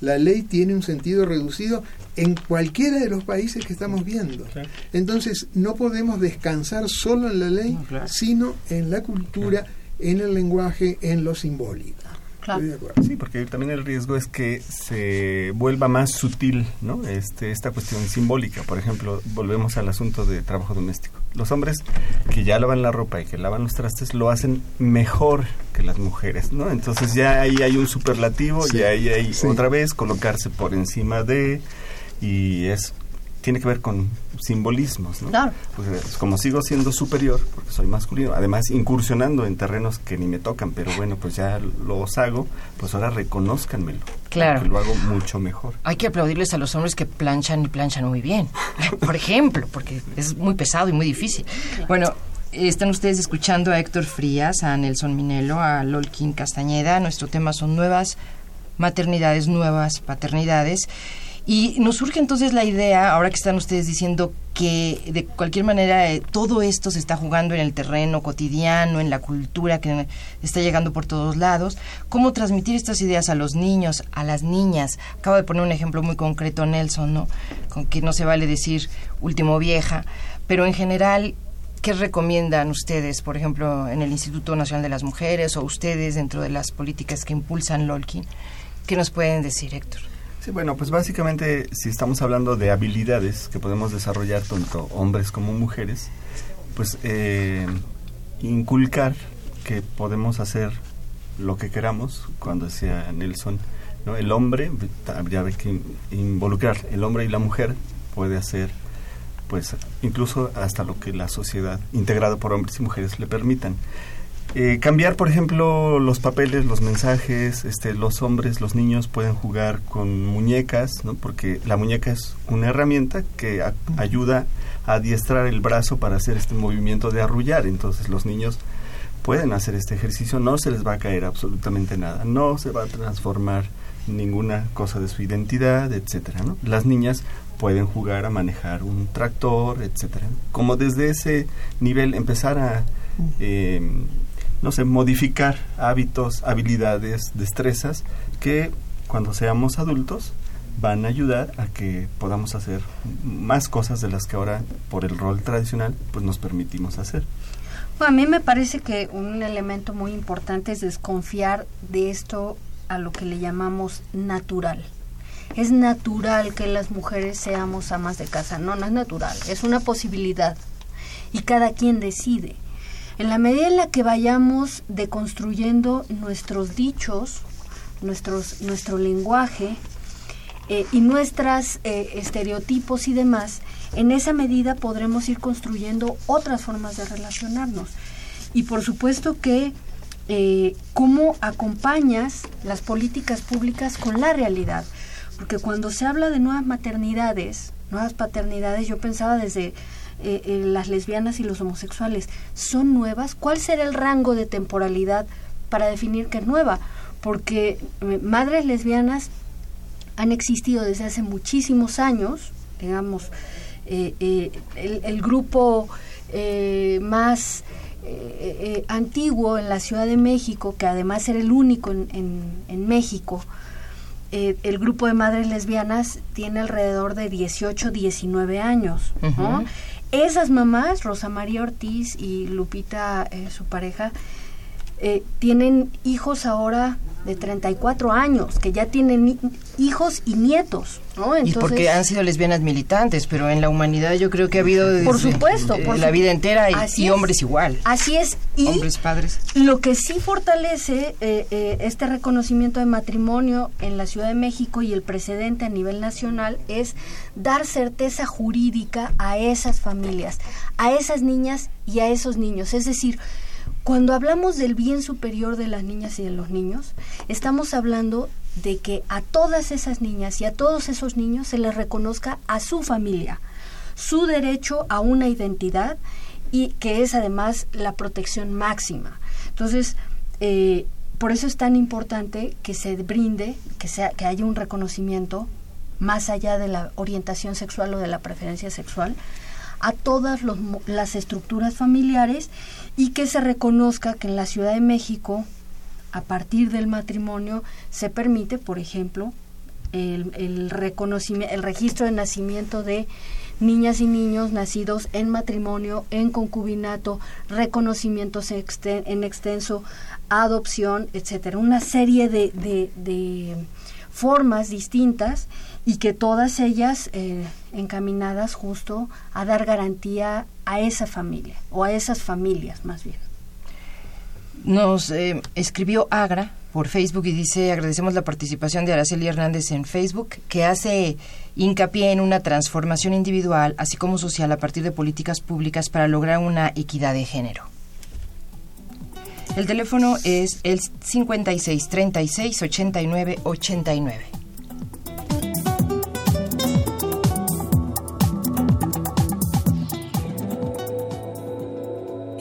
la ley tiene un sentido reducido en cualquiera de los países que estamos viendo. Entonces, no podemos descansar solo en la ley, sino en la cultura, en el lenguaje, en lo simbólico. Sí, porque también el riesgo es que se vuelva más sutil, ¿no? Este, esta cuestión simbólica. Por ejemplo, volvemos al asunto de trabajo doméstico. Los hombres que ya lavan la ropa y que lavan los trastes lo hacen mejor que las mujeres, ¿no? Entonces ya ahí hay un superlativo y ahí hay otra vez colocarse por encima de y es tiene que ver con simbolismos, ¿no? Claro. Pues, como sigo siendo superior, porque soy masculino, además incursionando en terrenos que ni me tocan, pero bueno, pues ya los hago, pues ahora reconozcanmelo. Claro. Que lo hago mucho mejor. Hay que aplaudirles a los hombres que planchan y planchan muy bien. Por ejemplo, porque es muy pesado y muy difícil. Bueno, están ustedes escuchando a Héctor Frías, a Nelson Minelo, a Lolkin Castañeda. Nuestro tema son nuevas maternidades, nuevas paternidades. Y nos surge entonces la idea, ahora que están ustedes diciendo que de cualquier manera eh, todo esto se está jugando en el terreno cotidiano, en la cultura que está llegando por todos lados, cómo transmitir estas ideas a los niños, a las niñas. Acabo de poner un ejemplo muy concreto, Nelson, ¿no? Con que no se vale decir último vieja, pero en general ¿Qué recomiendan ustedes, por ejemplo, en el Instituto Nacional de las Mujeres o ustedes dentro de las políticas que impulsan Lolkin? ¿Qué nos pueden decir, Héctor? Sí, bueno, pues básicamente si estamos hablando de habilidades que podemos desarrollar tanto hombres como mujeres, pues eh, inculcar que podemos hacer lo que queramos, cuando decía Nelson, ¿no? el hombre, habría que involucrar, el hombre y la mujer puede hacer pues incluso hasta lo que la sociedad integrada por hombres y mujeres le permitan. Eh, cambiar, por ejemplo, los papeles, los mensajes, este, los hombres, los niños pueden jugar con muñecas, ¿no? porque la muñeca es una herramienta que ayuda a adiestrar el brazo para hacer este movimiento de arrullar. Entonces los niños pueden hacer este ejercicio, no se les va a caer absolutamente nada, no se va a transformar ninguna cosa de su identidad, etcétera. ¿no? Las niñas pueden jugar a manejar un tractor, etcétera. Como desde ese nivel empezar a, eh, no sé, modificar hábitos, habilidades, destrezas que cuando seamos adultos van a ayudar a que podamos hacer más cosas de las que ahora por el rol tradicional pues nos permitimos hacer. Bueno, a mí me parece que un elemento muy importante es desconfiar de esto a lo que le llamamos natural es natural que las mujeres seamos amas de casa. No, no es natural, es una posibilidad. Y cada quien decide. En la medida en la que vayamos deconstruyendo nuestros dichos, nuestro lenguaje eh, y nuestros eh, estereotipos y demás, en esa medida podremos ir construyendo otras formas de relacionarnos. Y por supuesto que eh, cómo acompañas las políticas públicas con la realidad. Porque cuando se habla de nuevas maternidades, nuevas paternidades, yo pensaba desde eh, eh, las lesbianas y los homosexuales, ¿son nuevas? ¿Cuál será el rango de temporalidad para definir que es nueva? Porque eh, madres lesbianas han existido desde hace muchísimos años, digamos, el, grupo más antiguo en la Ciudad de México, que además era el único en, en México, eh, el grupo de madres lesbianas tiene alrededor de 18, 19 años. Esas mamás, Rosa María Ortiz y Lupita, eh, su pareja, eh, tienen hijos ahora de 34 años, que ya tienen hijos y nietos, ¿no? y porque han sido lesbianas militantes, pero en la humanidad yo creo que ha habido por supuesto, por la vida entera y, hombres igual. Así es. Y hombres padres. Lo que sí fortalece eh, eh, este reconocimiento de matrimonio en la Ciudad de México y el precedente a nivel nacional es dar certeza jurídica a esas familias, a esas niñas y a esos niños. Es decir, cuando hablamos del bien superior de las niñas y de los niños, estamos hablando de que a todas esas niñas y a todos esos niños se les reconozca a su familia, su derecho a una identidad y que es además la protección máxima. Entonces, eh, por eso es tan importante que se brinde, que, sea, que haya un reconocimiento más allá de la orientación sexual o de la preferencia sexual a todas los las estructuras familiares y que se reconozca que en la Ciudad de México, a partir del matrimonio, se permite, por ejemplo, el, el el registro de nacimiento de niñas y niños nacidos en matrimonio, en concubinato, reconocimientos exten- en extenso, adopción, etcétera, una serie de, de- de formas distintas y que todas ellas eh, encaminadas justo a dar garantía a esa familia o a esas familias más bien. Nos eh, escribió Agra por Facebook y dice, agradecemos la participación de Araceli Hernández en Facebook, que hace hincapié en una transformación individual, así como social, a partir de políticas públicas para lograr una equidad de género. El teléfono es el 56 36 89 89.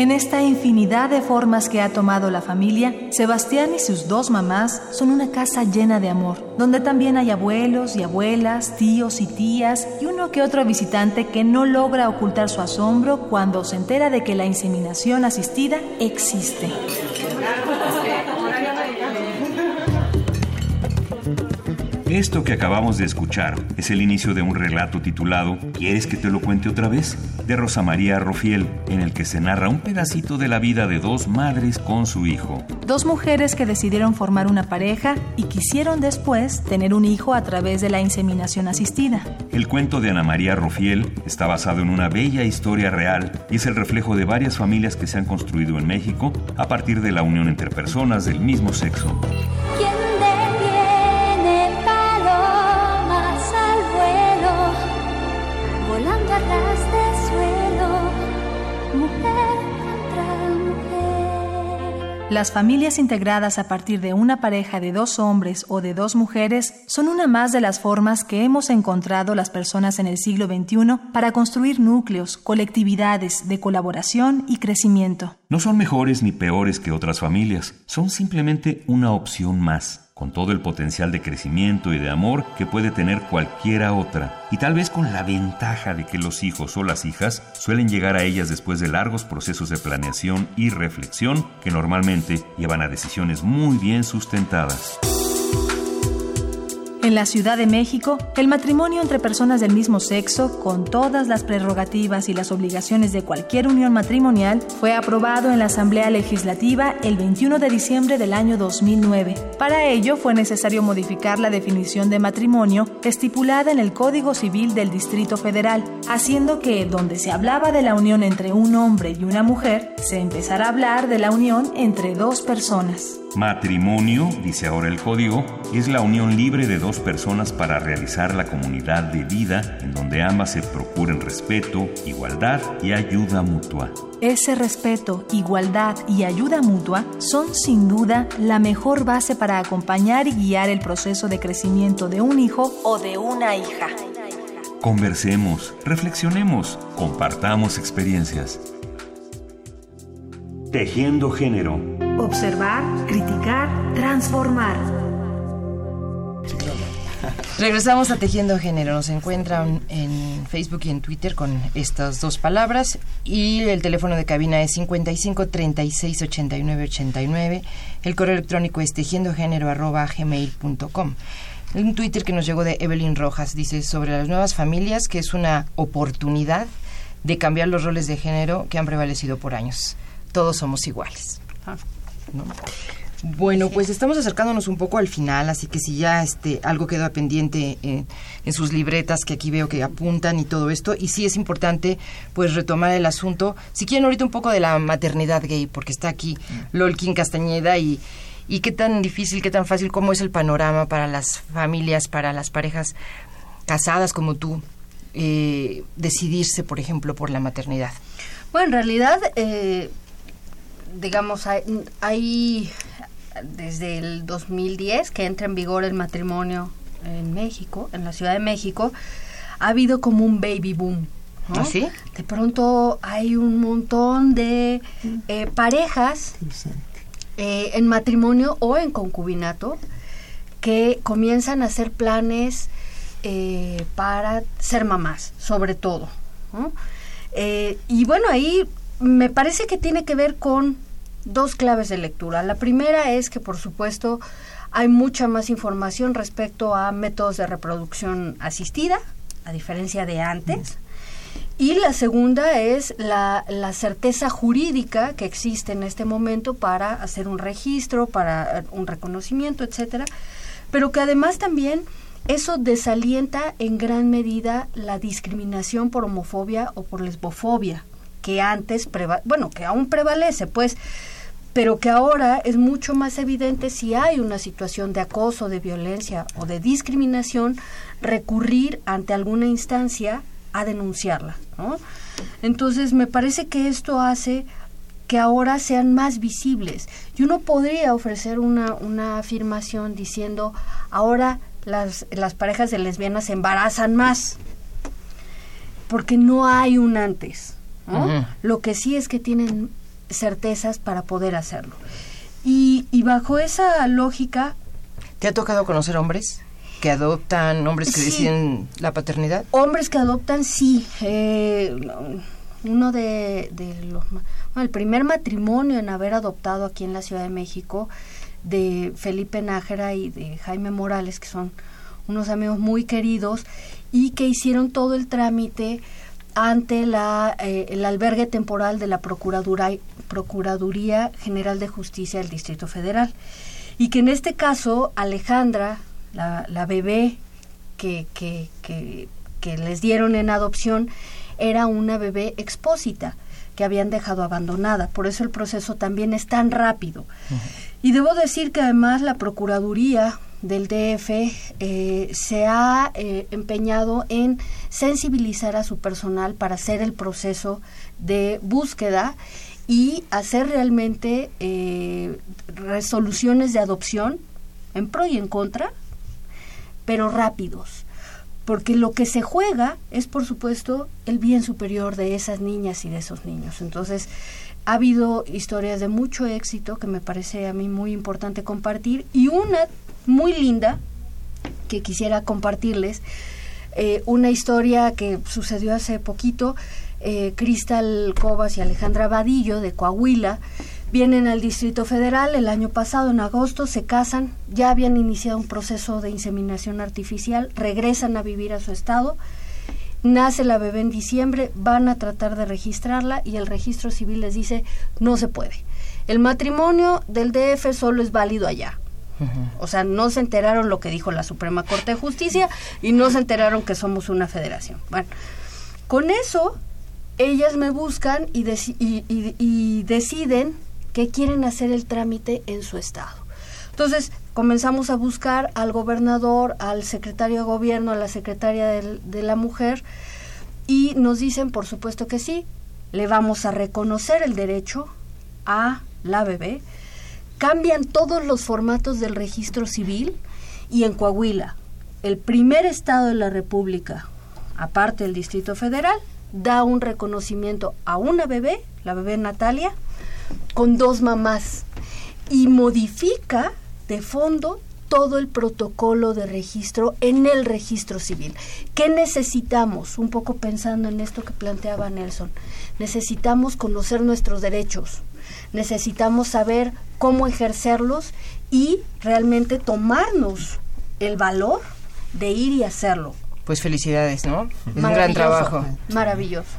En esta infinidad de formas que ha tomado la familia, Sebastián y sus dos mamás son una casa llena de amor, donde también hay abuelos y abuelas, tíos y tías y uno que otro visitante que no logra ocultar su asombro cuando se entera de que la inseminación asistida existe. Esto que acabamos de escuchar es el inicio de un relato titulado ¿Quieres que te lo cuente otra vez? de Rosa María Rofiel, en el que se narra un pedacito de la vida de dos madres con su hijo. Dos mujeres que decidieron formar una pareja y quisieron después tener un hijo a través de la inseminación asistida. El cuento de Ana María Rofiel está basado en una bella historia real y es el reflejo de varias familias que se han construido en México a partir de la unión entre personas del mismo sexo. ¿Quién Las familias integradas a partir de una pareja de dos hombres o de dos mujeres son una más de las formas que hemos encontrado las personas en el siglo XXI para construir núcleos, colectividades de colaboración y crecimiento. No son mejores ni peores que otras familias, son simplemente una opción más, con todo el potencial de crecimiento y de amor que puede tener cualquiera otra, y tal vez con la ventaja de que los hijos o las hijas suelen llegar a ellas después de largos procesos de planeación y reflexión que normalmente llevan a decisiones muy bien sustentadas. En la Ciudad de México, el matrimonio entre personas del mismo sexo, con todas las prerrogativas y las obligaciones de cualquier unión matrimonial, fue aprobado en la Asamblea Legislativa el 21 de diciembre del año 2009. Para ello fue necesario modificar la definición de matrimonio estipulada en el Código Civil del Distrito Federal, haciendo que donde se hablaba de la unión entre un hombre y una mujer, se empezara a hablar de la unión entre dos personas. Matrimonio, dice ahora el código, es la unión libre de dos personas para realizar la comunidad de vida en donde ambas se procuren respeto, igualdad y ayuda mutua. Ese respeto, igualdad y ayuda mutua son sin duda la mejor base para acompañar y guiar el proceso de crecimiento de un hijo o de una hija. Conversemos, reflexionemos, compartamos experiencias. Tejiendo género. Observar, criticar, transformar. Regresamos a Tejiendo Género. Nos encuentran en Facebook y en Twitter con estas dos palabras. Y el teléfono de cabina es 55 36 89 89. El correo electrónico es tejiendogénero arroba gmail.com. Un Twitter que nos llegó de Evelyn Rojas dice sobre las nuevas familias que es una oportunidad de cambiar los roles de género que han prevalecido por años. Todos somos iguales. ¿no? Bueno, pues estamos acercándonos un poco al final, así que si ya este algo queda pendiente eh, en sus libretas que aquí veo que apuntan y todo esto, y sí es importante pues retomar el asunto, si quieren ahorita un poco de la maternidad gay, porque está aquí Lolkin Castañeda y y qué tan difícil, qué tan fácil, cómo es el panorama para las familias, para las parejas casadas como tú, eh, decidirse, por ejemplo, por la maternidad. Bueno, en realidad, eh, digamos, hay, hay desde el 2010 que entra en vigor el matrimonio en México, en la Ciudad de México, ha habido como un baby boom. ¿no? ¿Ah, sí? De pronto hay un montón de eh, parejas eh, en matrimonio o en concubinato que comienzan a hacer planes eh, para ser mamás, sobre todo. ¿no? Eh, y bueno, ahí me parece que tiene que ver con dos claves de lectura. La primera es que, por supuesto, hay mucha más información respecto a métodos de reproducción asistida, a diferencia de antes. Y la segunda es la, la, certeza jurídica que existe en este momento para hacer un registro, para un reconocimiento, etcétera, pero que además también eso desalienta en gran medida la discriminación por homofobia o por lesbofobia, que antes, bueno, que aún prevalece, pues, pero que ahora es mucho más evidente si hay una situación de acoso, de violencia o de discriminación, recurrir ante alguna instancia a denunciarla. ¿no? Entonces, me parece que esto hace que ahora sean más visibles. Y uno podría ofrecer una, una afirmación diciendo, ahora las, las parejas de lesbianas se embarazan más, porque no hay un antes. Lo que sí es que tienen certezas para poder hacerlo. Y, y bajo esa lógica... ¿Te ha tocado conocer hombres? que adoptan, hombres que deciden la paternidad? Hombres que adoptan, sí. Eh, uno de, los... el primer matrimonio en haber adoptado aquí en la Ciudad de México de Felipe Nájera y de Jaime Morales, que son unos amigos muy queridos y que hicieron todo el trámite ante la, eh, el albergue temporal de la Procuraduría, Procuraduría General de Justicia del Distrito Federal. Y que en este caso Alejandra, la, la bebé que, que, que, que, les dieron en adopción, era una bebé expósita que habían dejado abandonada. Por eso el proceso también es tan rápido. Y debo decir que además la Procuraduría del DF eh, se ha eh, empeñado en sensibilizar a su personal para hacer el proceso de búsqueda y hacer realmente eh, resoluciones de adopción en pro y en contra, pero rápidos. Porque lo que se juega es, por supuesto, el bien superior de esas niñas y de esos niños. Entonces, ha habido historias de mucho éxito que me parece a mí muy importante compartir y una muy linda que quisiera compartirles. Eh, una historia que sucedió hace poquito. Eh, Cristal Cobas y Alejandra Vadillo de Coahuila vienen al Distrito Federal el año pasado, en agosto, se casan, ya habían iniciado un proceso de inseminación artificial, regresan a vivir a su estado, nace la bebé en diciembre, van a tratar de registrarla y el registro civil les dice no se puede. El matrimonio del DF solo es válido allá. O sea, no se enteraron lo que dijo la Suprema Corte de Justicia y no se enteraron que somos una federación. Bueno, con eso, ellas me buscan y, y, deciden que quieren hacer el trámite en su estado. Entonces, comenzamos a buscar al gobernador, al secretario de gobierno, a la secretaria de la mujer, y nos dicen, por supuesto que sí, le vamos a reconocer el derecho a la bebé, cambian todos los formatos del registro civil y en Coahuila, el primer estado de la República, aparte del Distrito Federal, da un reconocimiento a una bebé, la bebé Natalia, con dos mamás y modifica de fondo todo el protocolo de registro en el registro civil. ¿Qué necesitamos? Un poco pensando en esto que planteaba Nelson. Necesitamos conocer nuestros derechos, necesitamos saber cómo ejercerlos y realmente tomarnos el valor de ir y hacerlo. Pues felicidades, ¿no? un gran trabajo. Maravilloso.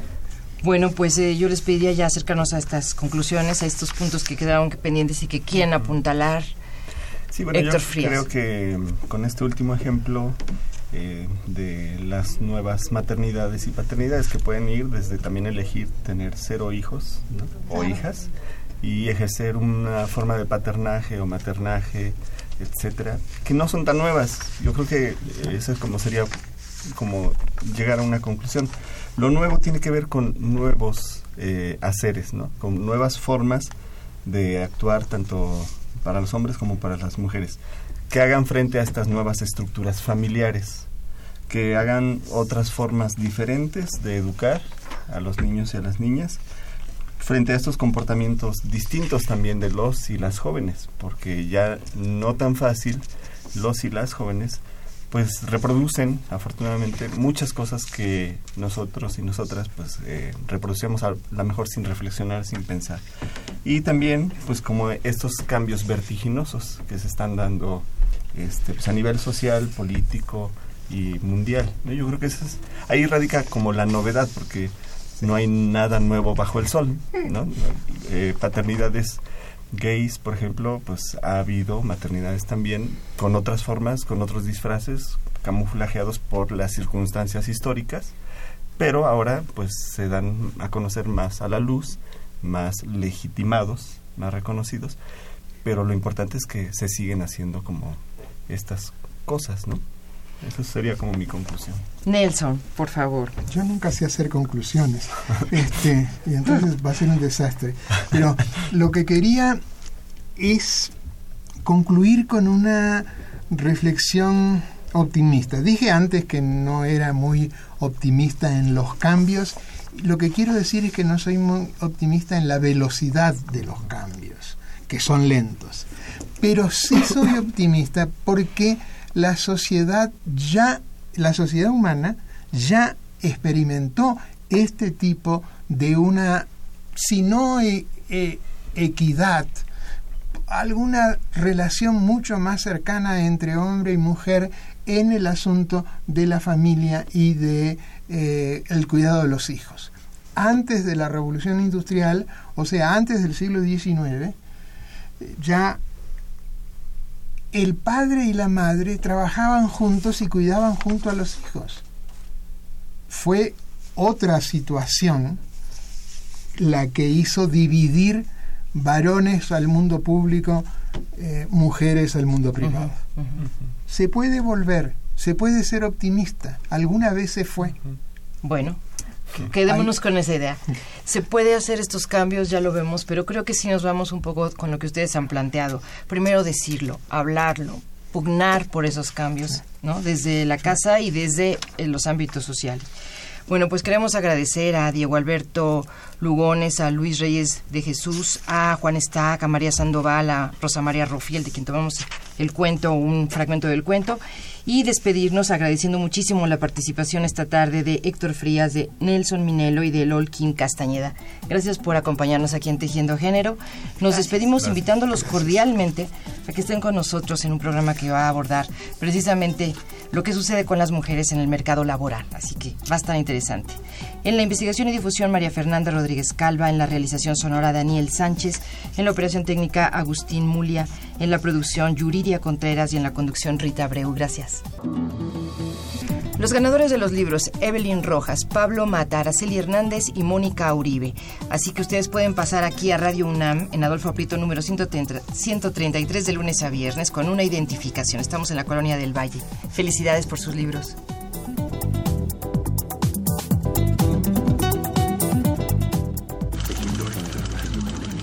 Bueno, pues eh, yo les pediría ya acercarnos a estas conclusiones, a estos puntos que quedaron pendientes y que quieren apuntalar. Sí, bueno, yo creo que mm, con este último ejemplo eh, de las nuevas maternidades y paternidades que pueden ir desde también elegir tener cero hijos o hijas y ejercer una forma de paternaje o maternaje, etcétera, que no son tan nuevas. Yo creo que eso es como sería como llegar a una conclusión. Lo nuevo tiene que ver con nuevos eh, haceres, ¿no? Con nuevas formas de actuar tanto para los hombres como para las mujeres, que hagan frente a estas nuevas estructuras familiares, que hagan otras formas diferentes de educar a los niños y a las niñas frente a estos comportamientos distintos también de los y las jóvenes, porque ya no tan fácil los y las jóvenes pues reproducen afortunadamente muchas cosas que nosotros y nosotras pues eh, reproducíamos a la mejor sin reflexionar, sin pensar. Y también pues como estos cambios vertiginosos que se están dando este, pues, a nivel social, político y mundial. Yo creo que eso es, ahí radica como la novedad porque no hay nada nuevo bajo el sol, ¿no? Eh, paternidades gays, por ejemplo, pues ha habido maternidades también con otras formas, con otros disfraces, camuflajeados por las circunstancias históricas, pero ahora pues se dan a conocer más a la luz, más legitimados, más reconocidos, pero lo importante es que se siguen haciendo como estas cosas, ¿no? Esa sería como mi conclusión. Nelson, por favor. Yo nunca sé hacer conclusiones. Este, y entonces va a ser un desastre. Pero lo que quería es concluir con una reflexión optimista. Dije antes que no era muy optimista en los cambios. Lo que quiero decir es que no soy muy optimista en la velocidad de los cambios, que son lentos. Pero sí soy optimista porque la sociedad ya, la sociedad humana ya experimentó este tipo de una, si no e, e, equidad, alguna relación mucho más cercana entre hombre y mujer en el asunto de la familia y de eh, el cuidado de los hijos. Antes de la revolución industrial, o sea, antes del siglo XIX, ya el padre y la madre trabajaban juntos y cuidaban junto a los hijos. Fue otra situación la que hizo dividir varones al mundo público, eh, mujeres al mundo privado. Se puede volver, se puede ser optimista. Alguna vez se fue. Bueno, Quedémonos con esa idea. Se puede hacer estos cambios, ya lo vemos, pero creo que sí nos vamos un poco con lo que ustedes han planteado. Primero decirlo, hablarlo, pugnar por esos cambios, ¿no? Desde la casa y desde eh, los ámbitos sociales. Bueno, pues queremos agradecer a Diego Alberto Lugones, a Luis Reyes de Jesús, a Juan Estaca, a María Sandoval, a Rosa María Rofiel, de quien tomamos el cuento, un fragmento del cuento, y despedirnos agradeciendo muchísimo la participación esta tarde de Héctor Frías, de Nelson Minelo y de Lolkin Castañeda. Gracias por acompañarnos aquí en Tejiendo Género. Nos despedimos invitándolos cordialmente a que estén con nosotros en un programa que va a abordar precisamente lo que sucede con las mujeres en el mercado laboral, así que va a estar interesante. En la investigación y difusión María Fernanda Rodríguez en la realización sonora Daniel Sánchez, en la operación técnica Agustín Mulia, en la producción Yuridia Contreras y en la conducción Rita Abreu. Gracias. Los ganadores de los libros, Evelyn Rojas, Pablo Mata, Araceli Hernández y Mónica Uribe. Así que ustedes pueden pasar aquí a Radio UNAM en Adolfo Aprieto número 133 de lunes a viernes con una identificación. Estamos en la Colonia del Valle. Felicidades por sus libros.